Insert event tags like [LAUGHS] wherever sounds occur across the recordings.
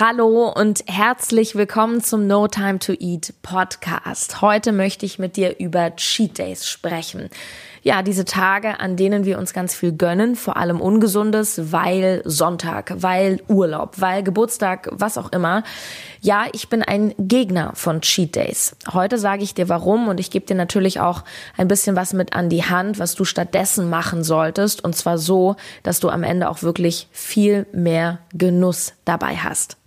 Hallo und herzlich willkommen zum No Time to Eat Podcast. Heute möchte ich mit dir über Cheat Days sprechen. Ja, diese Tage, an denen wir uns ganz viel gönnen, vor allem Ungesundes, weil Sonntag, weil Urlaub, weil Geburtstag, was auch immer. Ja, ich bin ein Gegner von Cheat Days. Heute sage ich dir warum und ich gebe dir natürlich auch ein bisschen was mit an die Hand, was du stattdessen machen solltest. Und zwar so, dass du am Ende auch wirklich viel mehr Genuss dabei hast.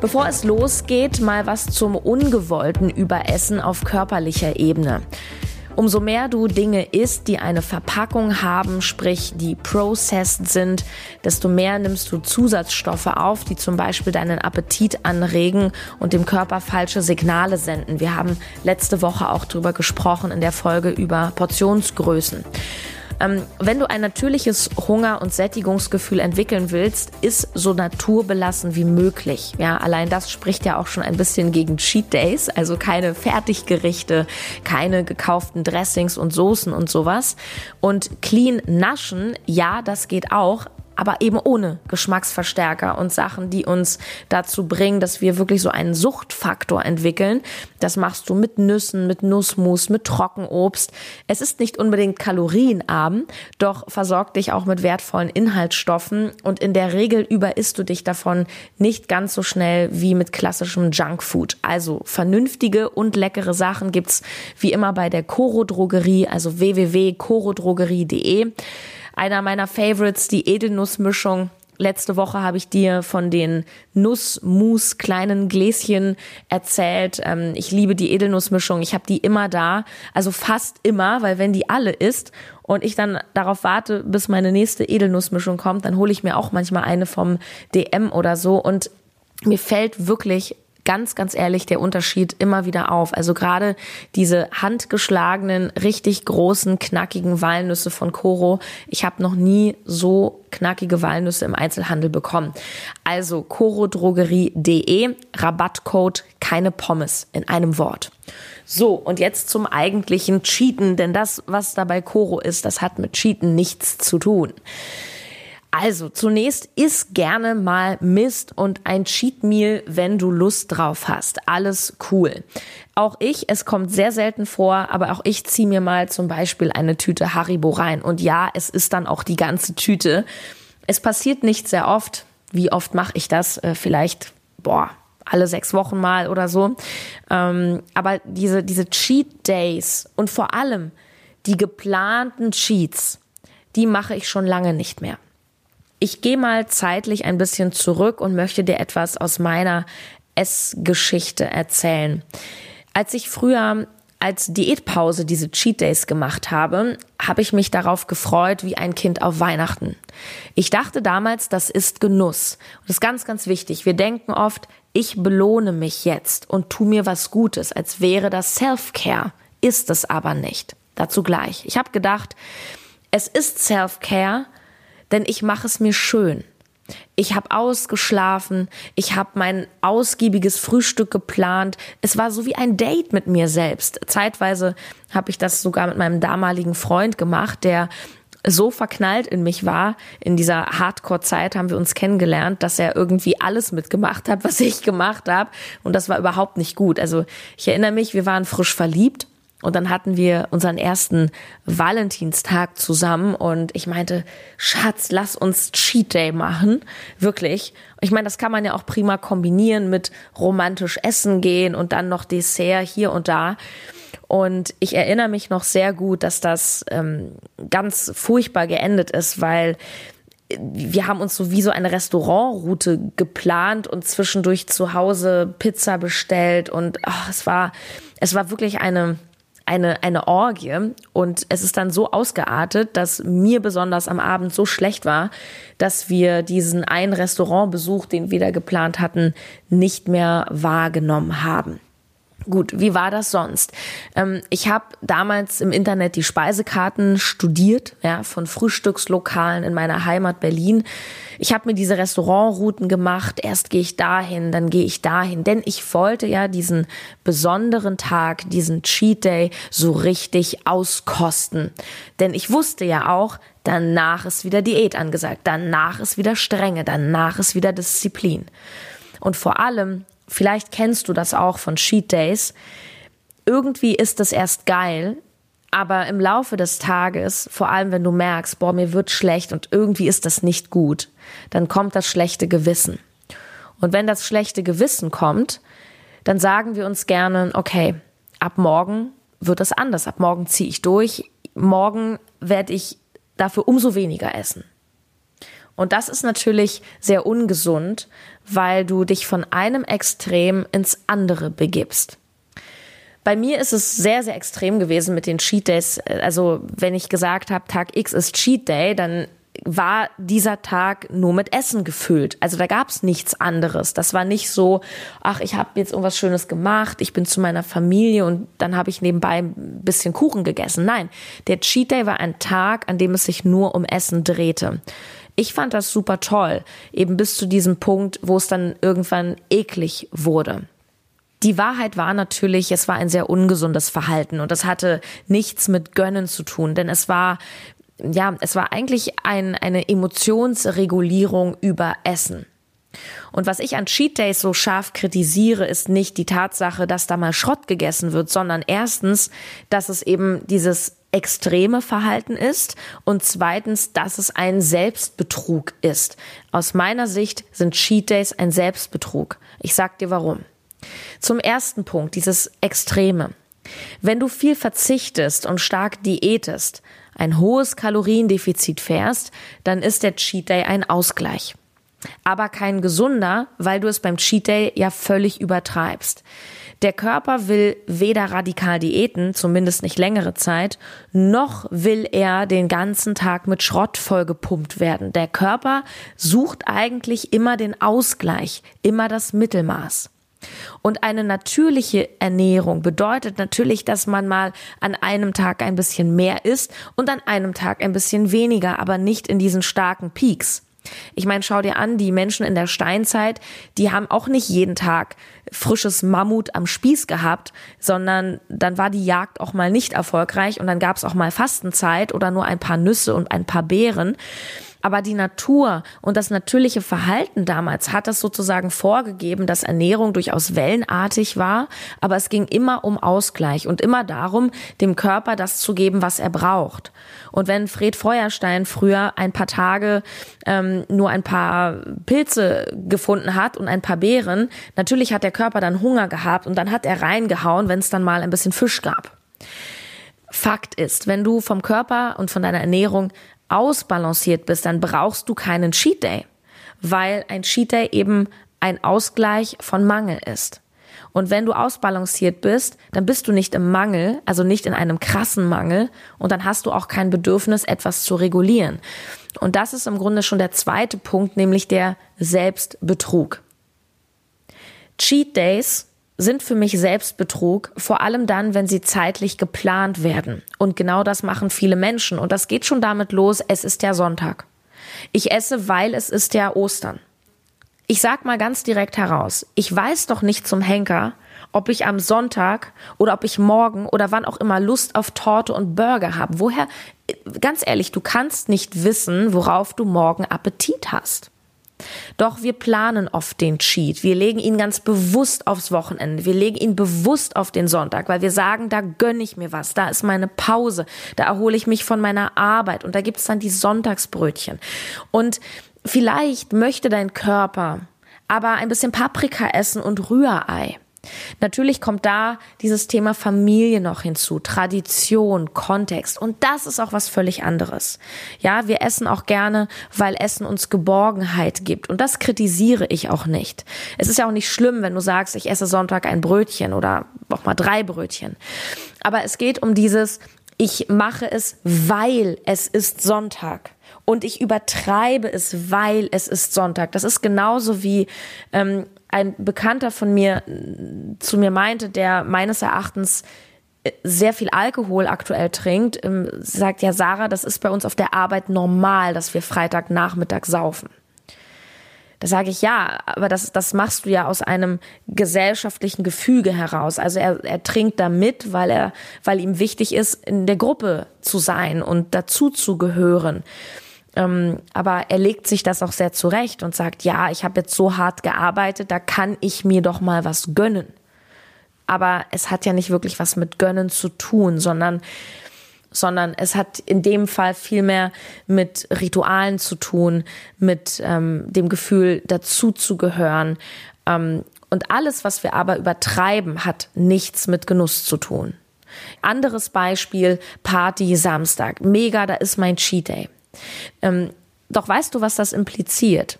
Bevor es losgeht, mal was zum ungewollten Überessen auf körperlicher Ebene. Umso mehr du Dinge isst, die eine Verpackung haben, sprich die processed sind, desto mehr nimmst du Zusatzstoffe auf, die zum Beispiel deinen Appetit anregen und dem Körper falsche Signale senden. Wir haben letzte Woche auch darüber gesprochen in der Folge über Portionsgrößen. Ähm, wenn du ein natürliches Hunger- und Sättigungsgefühl entwickeln willst, ist so naturbelassen wie möglich. Ja, allein das spricht ja auch schon ein bisschen gegen Cheat Days, also keine Fertiggerichte, keine gekauften Dressings und Soßen und sowas. Und clean naschen, ja, das geht auch, aber eben ohne Geschmacksverstärker und Sachen, die uns dazu bringen, dass wir wirklich so einen Suchtfaktor entwickeln. Das machst du mit Nüssen, mit Nussmus, mit Trockenobst. Es ist nicht unbedingt kalorienarm, doch versorgt dich auch mit wertvollen Inhaltsstoffen und in der Regel überisst du dich davon nicht ganz so schnell wie mit klassischem Junkfood. Also vernünftige und leckere Sachen gibt's wie immer bei der Coro Drogerie, also www.corodrogerie.de. Einer meiner Favorites, die Edelnussmischung. Letzte Woche habe ich dir von den Nussmus kleinen Gläschen erzählt. Ähm, ich liebe die Edelnussmischung. Ich habe die immer da, also fast immer, weil wenn die alle ist und ich dann darauf warte, bis meine nächste Edelnussmischung kommt, dann hole ich mir auch manchmal eine vom DM oder so und mir fällt wirklich ganz, ganz ehrlich der Unterschied immer wieder auf. Also gerade diese handgeschlagenen, richtig großen, knackigen Walnüsse von Coro. Ich habe noch nie so knackige Walnüsse im Einzelhandel bekommen. Also corodrogerie.de, Rabattcode keine Pommes in einem Wort. So, und jetzt zum eigentlichen Cheaten, denn das, was da bei Coro ist, das hat mit Cheaten nichts zu tun. Also, zunächst isst gerne mal Mist und ein Cheat Meal, wenn du Lust drauf hast. Alles cool. Auch ich, es kommt sehr selten vor, aber auch ich ziehe mir mal zum Beispiel eine Tüte Haribo rein. Und ja, es ist dann auch die ganze Tüte. Es passiert nicht sehr oft. Wie oft mache ich das? Äh, vielleicht, boah, alle sechs Wochen mal oder so. Ähm, aber diese, diese Cheat Days und vor allem die geplanten Cheats, die mache ich schon lange nicht mehr. Ich gehe mal zeitlich ein bisschen zurück und möchte dir etwas aus meiner Essgeschichte erzählen. Als ich früher als Diätpause diese Cheat Days gemacht habe, habe ich mich darauf gefreut wie ein Kind auf Weihnachten. Ich dachte damals, das ist Genuss. Und das ist ganz, ganz wichtig. Wir denken oft, ich belohne mich jetzt und tu mir was Gutes, als wäre das Self-Care. Ist es aber nicht. Dazu gleich. Ich habe gedacht, es ist Self-Care, denn ich mache es mir schön. Ich habe ausgeschlafen, ich habe mein ausgiebiges Frühstück geplant. Es war so wie ein Date mit mir selbst. Zeitweise habe ich das sogar mit meinem damaligen Freund gemacht, der so verknallt in mich war, in dieser Hardcore-Zeit haben wir uns kennengelernt, dass er irgendwie alles mitgemacht hat, [LAUGHS] was ich gemacht habe. Und das war überhaupt nicht gut. Also ich erinnere mich, wir waren frisch verliebt und dann hatten wir unseren ersten Valentinstag zusammen und ich meinte, Schatz, lass uns Cheat Day machen. Wirklich. Ich meine, das kann man ja auch prima kombinieren mit romantisch essen gehen und dann noch Dessert hier und da. Und ich erinnere mich noch sehr gut, dass das ähm, ganz furchtbar geendet ist, weil wir haben uns so wie so eine Restaurantroute geplant und zwischendurch zu Hause Pizza bestellt und ach, es war es war wirklich eine eine, eine Orgie und es ist dann so ausgeartet, dass mir besonders am Abend so schlecht war, dass wir diesen einen Restaurantbesuch, den wir da geplant hatten, nicht mehr wahrgenommen haben. Gut, wie war das sonst? Ähm, ich habe damals im Internet die Speisekarten studiert, ja, von Frühstückslokalen in meiner Heimat Berlin. Ich habe mir diese Restaurantrouten gemacht. Erst gehe ich dahin, dann gehe ich dahin, denn ich wollte ja diesen besonderen Tag, diesen Cheat Day so richtig auskosten. Denn ich wusste ja auch, danach ist wieder Diät angesagt, danach ist wieder Strenge, danach ist wieder Disziplin. Und vor allem vielleicht kennst du das auch von Cheat Days. Irgendwie ist das erst geil, aber im Laufe des Tages, vor allem wenn du merkst, boah, mir wird schlecht und irgendwie ist das nicht gut, dann kommt das schlechte Gewissen. Und wenn das schlechte Gewissen kommt, dann sagen wir uns gerne, okay, ab morgen wird es anders, ab morgen ziehe ich durch, morgen werde ich dafür umso weniger essen. Und das ist natürlich sehr ungesund, weil du dich von einem Extrem ins andere begibst. Bei mir ist es sehr, sehr extrem gewesen mit den Cheat Days. Also wenn ich gesagt habe, Tag X ist Cheat Day, dann war dieser Tag nur mit Essen gefüllt. Also da gab es nichts anderes. Das war nicht so, ach, ich habe jetzt irgendwas Schönes gemacht, ich bin zu meiner Familie und dann habe ich nebenbei ein bisschen Kuchen gegessen. Nein, der Cheat Day war ein Tag, an dem es sich nur um Essen drehte. Ich fand das super toll, eben bis zu diesem Punkt, wo es dann irgendwann eklig wurde. Die Wahrheit war natürlich, es war ein sehr ungesundes Verhalten und das hatte nichts mit Gönnen zu tun, denn es war ja, es war eigentlich ein, eine Emotionsregulierung über Essen. Und was ich an Cheat Days so scharf kritisiere, ist nicht die Tatsache, dass da mal Schrott gegessen wird, sondern erstens, dass es eben dieses extreme Verhalten ist und zweitens, dass es ein Selbstbetrug ist. Aus meiner Sicht sind Cheat Days ein Selbstbetrug. Ich sag dir warum. Zum ersten Punkt, dieses Extreme. Wenn du viel verzichtest und stark diätest, ein hohes Kaloriendefizit fährst, dann ist der Cheat Day ein Ausgleich aber kein gesunder, weil du es beim Cheat Day ja völlig übertreibst. Der Körper will weder radikal diäten, zumindest nicht längere Zeit, noch will er den ganzen Tag mit Schrott vollgepumpt werden. Der Körper sucht eigentlich immer den Ausgleich, immer das Mittelmaß. Und eine natürliche Ernährung bedeutet natürlich, dass man mal an einem Tag ein bisschen mehr isst und an einem Tag ein bisschen weniger, aber nicht in diesen starken Peaks. Ich meine, schau dir an, die Menschen in der Steinzeit, die haben auch nicht jeden Tag frisches Mammut am Spieß gehabt, sondern dann war die Jagd auch mal nicht erfolgreich und dann gab es auch mal Fastenzeit oder nur ein paar Nüsse und ein paar Beeren. Aber die Natur und das natürliche Verhalten damals hat das sozusagen vorgegeben, dass Ernährung durchaus wellenartig war, aber es ging immer um Ausgleich und immer darum, dem Körper das zu geben, was er braucht. Und wenn Fred Feuerstein früher ein paar Tage ähm, nur ein paar Pilze gefunden hat und ein paar Beeren, natürlich hat der Körper dann Hunger gehabt und dann hat er reingehauen, wenn es dann mal ein bisschen Fisch gab. Fakt ist, wenn du vom Körper und von deiner Ernährung ausbalanciert bist, dann brauchst du keinen Cheat Day, weil ein Cheat Day eben ein Ausgleich von Mangel ist. Und wenn du ausbalanciert bist, dann bist du nicht im Mangel, also nicht in einem krassen Mangel und dann hast du auch kein Bedürfnis, etwas zu regulieren. Und das ist im Grunde schon der zweite Punkt, nämlich der Selbstbetrug. Cheat Days sind für mich Selbstbetrug, vor allem dann, wenn sie zeitlich geplant werden. Und genau das machen viele Menschen. Und das geht schon damit los, es ist ja Sonntag. Ich esse, weil es ist ja Ostern. Ich sag mal ganz direkt heraus, ich weiß doch nicht zum Henker, ob ich am Sonntag oder ob ich morgen oder wann auch immer Lust auf Torte und Burger habe. Woher, ganz ehrlich, du kannst nicht wissen, worauf du morgen Appetit hast. Doch wir planen oft den Cheat. Wir legen ihn ganz bewusst aufs Wochenende. Wir legen ihn bewusst auf den Sonntag, weil wir sagen, da gönne ich mir was. Da ist meine Pause. Da erhole ich mich von meiner Arbeit. Und da gibt's dann die Sonntagsbrötchen. Und vielleicht möchte dein Körper aber ein bisschen Paprika essen und Rührei. Natürlich kommt da dieses Thema Familie noch hinzu, Tradition, Kontext und das ist auch was völlig anderes. Ja, wir essen auch gerne, weil Essen uns Geborgenheit gibt und das kritisiere ich auch nicht. Es ist ja auch nicht schlimm, wenn du sagst, ich esse Sonntag ein Brötchen oder auch mal drei Brötchen. Aber es geht um dieses, ich mache es, weil es ist Sonntag und ich übertreibe es, weil es ist Sonntag. Das ist genauso wie ähm, ein Bekannter von mir zu mir meinte, der meines Erachtens sehr viel Alkohol aktuell trinkt, ähm, sagt ja Sarah, das ist bei uns auf der Arbeit normal, dass wir Freitagnachmittag saufen. Da sage ich ja, aber das, das machst du ja aus einem gesellschaftlichen Gefüge heraus. Also er, er trinkt da mit, weil er, weil ihm wichtig ist, in der Gruppe zu sein und dazu zu gehören. Ähm, aber er legt sich das auch sehr zurecht und sagt, ja, ich habe jetzt so hart gearbeitet, da kann ich mir doch mal was gönnen aber es hat ja nicht wirklich was mit Gönnen zu tun, sondern sondern es hat in dem Fall viel mehr mit Ritualen zu tun, mit ähm, dem Gefühl, dazuzugehören. Ähm, und alles, was wir aber übertreiben, hat nichts mit Genuss zu tun. Anderes Beispiel, Party Samstag. Mega, da ist mein Cheat Day. Ähm, doch weißt du, was das impliziert?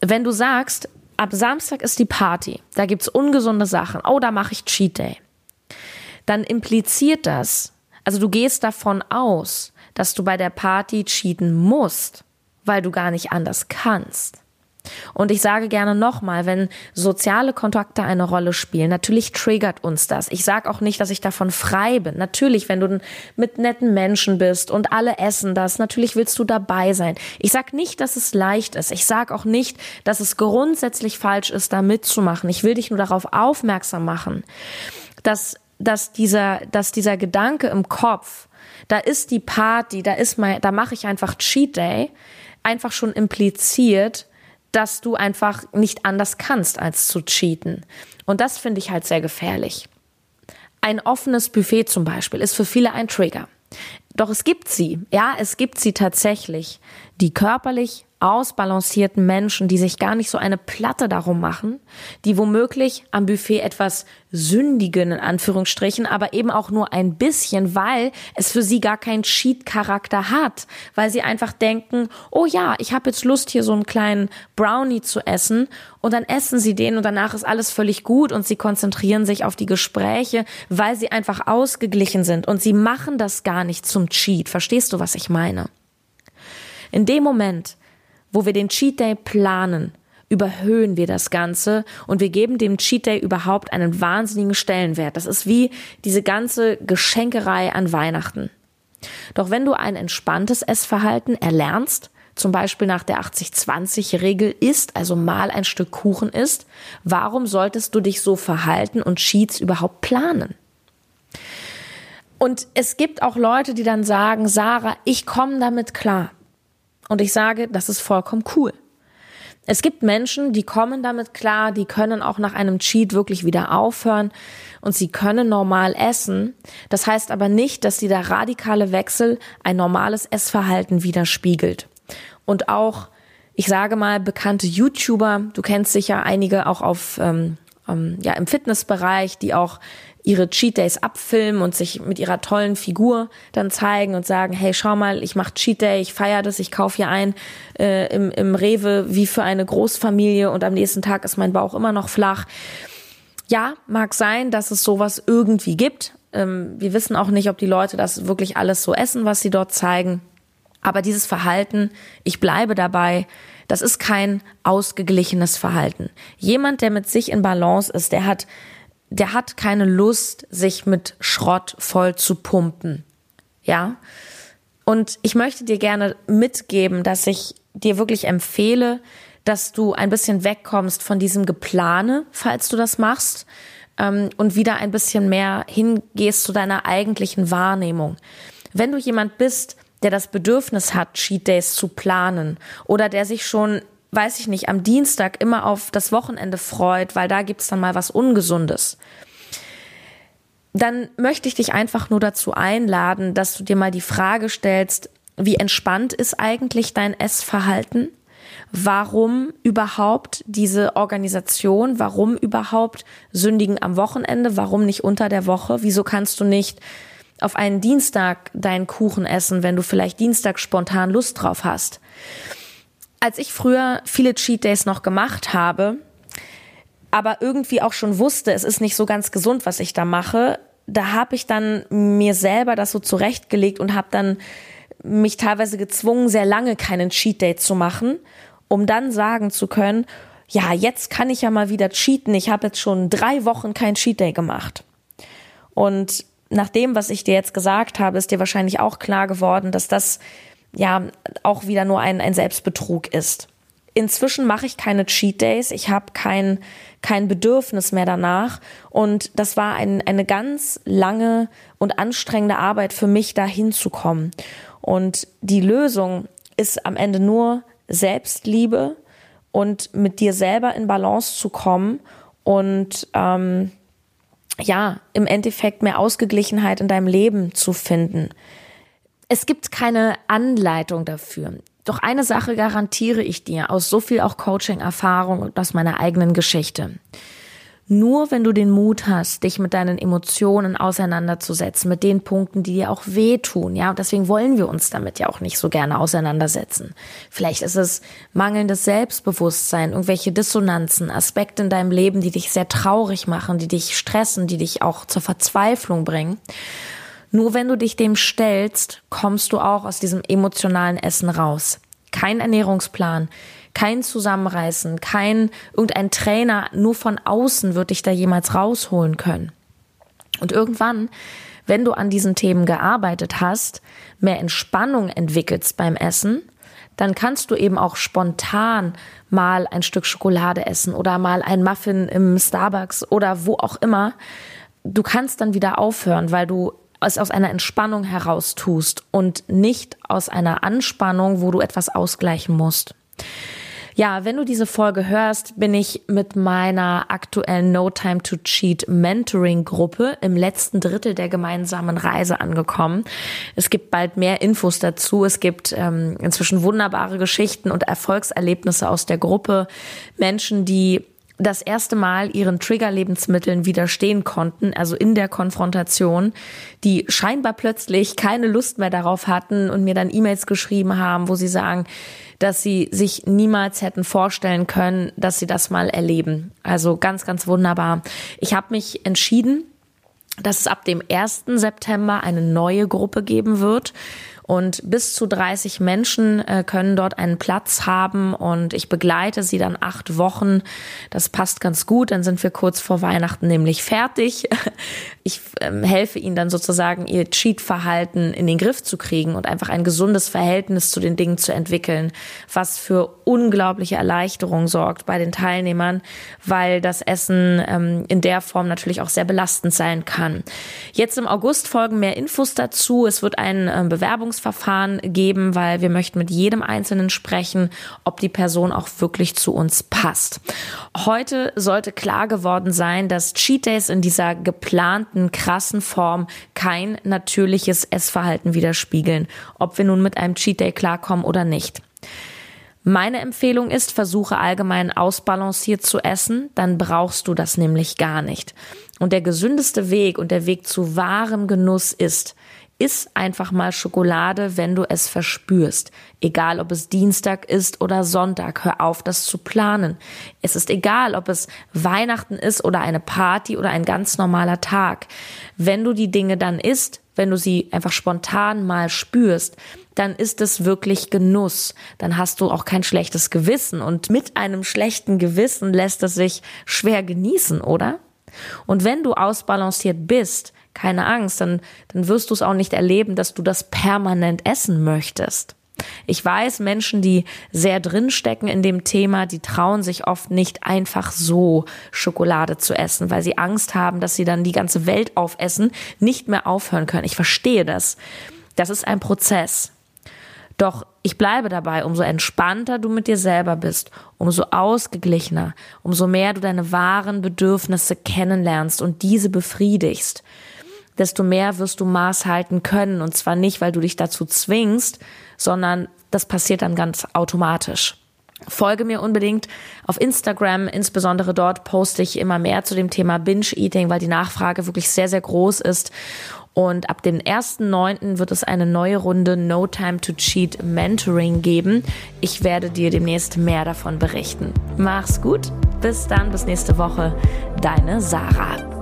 Wenn du sagst, ab Samstag ist die Party, da gibt's ungesunde Sachen, oh, da mache ich Cheat Day, dann impliziert das, also du gehst davon aus, dass du bei der Party cheaten musst, weil du gar nicht anders kannst. Und ich sage gerne nochmal, wenn soziale Kontakte eine Rolle spielen, natürlich triggert uns das. Ich sage auch nicht, dass ich davon frei bin. Natürlich, wenn du mit netten Menschen bist und alle essen das, natürlich willst du dabei sein. Ich sage nicht, dass es leicht ist. Ich sage auch nicht, dass es grundsätzlich falsch ist, da mitzumachen. Ich will dich nur darauf aufmerksam machen, dass, dass, dieser, dass dieser Gedanke im Kopf, da ist die Party, da ist mein, da mache ich einfach Cheat Day, einfach schon impliziert, dass du einfach nicht anders kannst, als zu cheaten. Und das finde ich halt sehr gefährlich. Ein offenes Buffet zum Beispiel ist für viele ein Trigger. Doch es gibt sie, ja, es gibt sie tatsächlich, die körperlich ausbalancierten Menschen, die sich gar nicht so eine Platte darum machen, die womöglich am Buffet etwas sündigen, in Anführungsstrichen, aber eben auch nur ein bisschen, weil es für sie gar keinen Cheat-Charakter hat, weil sie einfach denken, oh ja, ich habe jetzt Lust, hier so einen kleinen Brownie zu essen und dann essen sie den und danach ist alles völlig gut und sie konzentrieren sich auf die Gespräche, weil sie einfach ausgeglichen sind und sie machen das gar nicht zum Cheat. Verstehst du, was ich meine? In dem Moment, wo wir den Cheat Day planen, überhöhen wir das Ganze und wir geben dem Cheat Day überhaupt einen wahnsinnigen Stellenwert. Das ist wie diese ganze Geschenkerei an Weihnachten. Doch wenn du ein entspanntes Essverhalten erlernst, zum Beispiel nach der 80-20-Regel isst, also mal ein Stück Kuchen isst, warum solltest du dich so verhalten und Cheats überhaupt planen? Und es gibt auch Leute, die dann sagen, Sarah, ich komme damit klar. Und ich sage, das ist vollkommen cool. Es gibt Menschen, die kommen damit klar, die können auch nach einem Cheat wirklich wieder aufhören und sie können normal essen. Das heißt aber nicht, dass dieser radikale Wechsel ein normales Essverhalten widerspiegelt. Und auch, ich sage mal, bekannte YouTuber, du kennst sicher einige auch auf ähm, ähm, ja im Fitnessbereich, die auch ihre Cheat Days abfilmen und sich mit ihrer tollen Figur dann zeigen und sagen, hey, schau mal, ich mache Cheat Day, ich feiere das, ich kaufe hier ein äh, im, im Rewe wie für eine Großfamilie und am nächsten Tag ist mein Bauch immer noch flach. Ja, mag sein, dass es sowas irgendwie gibt. Ähm, wir wissen auch nicht, ob die Leute das wirklich alles so essen, was sie dort zeigen. Aber dieses Verhalten, ich bleibe dabei, das ist kein ausgeglichenes Verhalten. Jemand, der mit sich in Balance ist, der hat der hat keine Lust, sich mit Schrott voll zu pumpen. Ja? Und ich möchte dir gerne mitgeben, dass ich dir wirklich empfehle, dass du ein bisschen wegkommst von diesem Geplane, falls du das machst, ähm, und wieder ein bisschen mehr hingehst zu deiner eigentlichen Wahrnehmung. Wenn du jemand bist, der das Bedürfnis hat, Cheat Days zu planen oder der sich schon weiß ich nicht, am Dienstag immer auf das Wochenende freut, weil da gibt's dann mal was Ungesundes, dann möchte ich dich einfach nur dazu einladen, dass du dir mal die Frage stellst, wie entspannt ist eigentlich dein Essverhalten? Warum überhaupt diese Organisation? Warum überhaupt sündigen am Wochenende? Warum nicht unter der Woche? Wieso kannst du nicht auf einen Dienstag deinen Kuchen essen, wenn du vielleicht Dienstag spontan Lust drauf hast? Als ich früher viele Cheat Days noch gemacht habe, aber irgendwie auch schon wusste, es ist nicht so ganz gesund, was ich da mache, da habe ich dann mir selber das so zurechtgelegt und habe dann mich teilweise gezwungen, sehr lange keinen Cheat Day zu machen, um dann sagen zu können, ja, jetzt kann ich ja mal wieder cheaten. Ich habe jetzt schon drei Wochen kein Cheat Day gemacht. Und nach dem, was ich dir jetzt gesagt habe, ist dir wahrscheinlich auch klar geworden, dass das ja auch wieder nur ein, ein Selbstbetrug ist. Inzwischen mache ich keine Cheat Days. Ich habe kein, kein Bedürfnis mehr danach. Und das war ein, eine ganz lange und anstrengende Arbeit für mich, da hinzukommen. Und die Lösung ist am Ende nur Selbstliebe und mit dir selber in Balance zu kommen und ähm, ja, im Endeffekt mehr Ausgeglichenheit in deinem Leben zu finden. Es gibt keine Anleitung dafür. Doch eine Sache garantiere ich dir aus so viel auch Coaching-Erfahrung und aus meiner eigenen Geschichte. Nur wenn du den Mut hast, dich mit deinen Emotionen auseinanderzusetzen, mit den Punkten, die dir auch wehtun, ja, und deswegen wollen wir uns damit ja auch nicht so gerne auseinandersetzen. Vielleicht ist es mangelndes Selbstbewusstsein, irgendwelche Dissonanzen, Aspekte in deinem Leben, die dich sehr traurig machen, die dich stressen, die dich auch zur Verzweiflung bringen. Nur wenn du dich dem stellst, kommst du auch aus diesem emotionalen Essen raus. Kein Ernährungsplan, kein Zusammenreißen, kein irgendein Trainer nur von außen wird dich da jemals rausholen können. Und irgendwann, wenn du an diesen Themen gearbeitet hast, mehr Entspannung entwickelst beim Essen, dann kannst du eben auch spontan mal ein Stück Schokolade essen oder mal ein Muffin im Starbucks oder wo auch immer. Du kannst dann wieder aufhören, weil du es aus einer Entspannung heraus tust und nicht aus einer Anspannung, wo du etwas ausgleichen musst. Ja, wenn du diese Folge hörst, bin ich mit meiner aktuellen No Time to Cheat Mentoring Gruppe im letzten Drittel der gemeinsamen Reise angekommen. Es gibt bald mehr Infos dazu. Es gibt ähm, inzwischen wunderbare Geschichten und Erfolgserlebnisse aus der Gruppe. Menschen, die das erste Mal ihren Trigger-Lebensmitteln widerstehen konnten, also in der Konfrontation, die scheinbar plötzlich keine Lust mehr darauf hatten und mir dann E-Mails geschrieben haben, wo sie sagen, dass sie sich niemals hätten vorstellen können, dass sie das mal erleben. Also ganz, ganz wunderbar. Ich habe mich entschieden, dass es ab dem 1. September eine neue Gruppe geben wird. Und bis zu 30 Menschen äh, können dort einen Platz haben und ich begleite sie dann acht Wochen. Das passt ganz gut. Dann sind wir kurz vor Weihnachten nämlich fertig. [LAUGHS] Ich ähm, helfe ihnen dann sozusagen, ihr Cheat-Verhalten in den Griff zu kriegen und einfach ein gesundes Verhältnis zu den Dingen zu entwickeln, was für unglaubliche Erleichterung sorgt bei den Teilnehmern, weil das Essen ähm, in der Form natürlich auch sehr belastend sein kann. Jetzt im August folgen mehr Infos dazu. Es wird ein ähm, Bewerbungs Bewerbungsverfahren geben, weil wir möchten mit jedem Einzelnen sprechen, ob die Person auch wirklich zu uns passt. Heute sollte klar geworden sein, dass Cheat Days in dieser geplanten, krassen Form kein natürliches Essverhalten widerspiegeln, ob wir nun mit einem Cheat Day klarkommen oder nicht. Meine Empfehlung ist, versuche allgemein ausbalanciert zu essen, dann brauchst du das nämlich gar nicht. Und der gesündeste Weg und der Weg zu wahrem Genuss ist, Iss einfach mal Schokolade, wenn du es verspürst. Egal, ob es Dienstag ist oder Sonntag. Hör auf, das zu planen. Es ist egal, ob es Weihnachten ist oder eine Party oder ein ganz normaler Tag. Wenn du die Dinge dann isst, wenn du sie einfach spontan mal spürst, dann ist es wirklich Genuss. Dann hast du auch kein schlechtes Gewissen. Und mit einem schlechten Gewissen lässt es sich schwer genießen, oder? Und wenn du ausbalanciert bist, keine Angst, dann, dann wirst du es auch nicht erleben, dass du das permanent essen möchtest. Ich weiß, Menschen, die sehr drinstecken in dem Thema, die trauen sich oft nicht einfach so Schokolade zu essen, weil sie Angst haben, dass sie dann die ganze Welt aufessen, nicht mehr aufhören können. Ich verstehe das. Das ist ein Prozess. Doch ich bleibe dabei, umso entspannter du mit dir selber bist, umso ausgeglichener, umso mehr du deine wahren Bedürfnisse kennenlernst und diese befriedigst, desto mehr wirst du Maß halten können. Und zwar nicht, weil du dich dazu zwingst, sondern das passiert dann ganz automatisch. Folge mir unbedingt auf Instagram, insbesondere dort poste ich immer mehr zu dem Thema Binge-Eating, weil die Nachfrage wirklich sehr, sehr groß ist. Und ab dem 1.9. wird es eine neue Runde No Time to Cheat Mentoring geben. Ich werde dir demnächst mehr davon berichten. Mach's gut, bis dann, bis nächste Woche. Deine Sarah.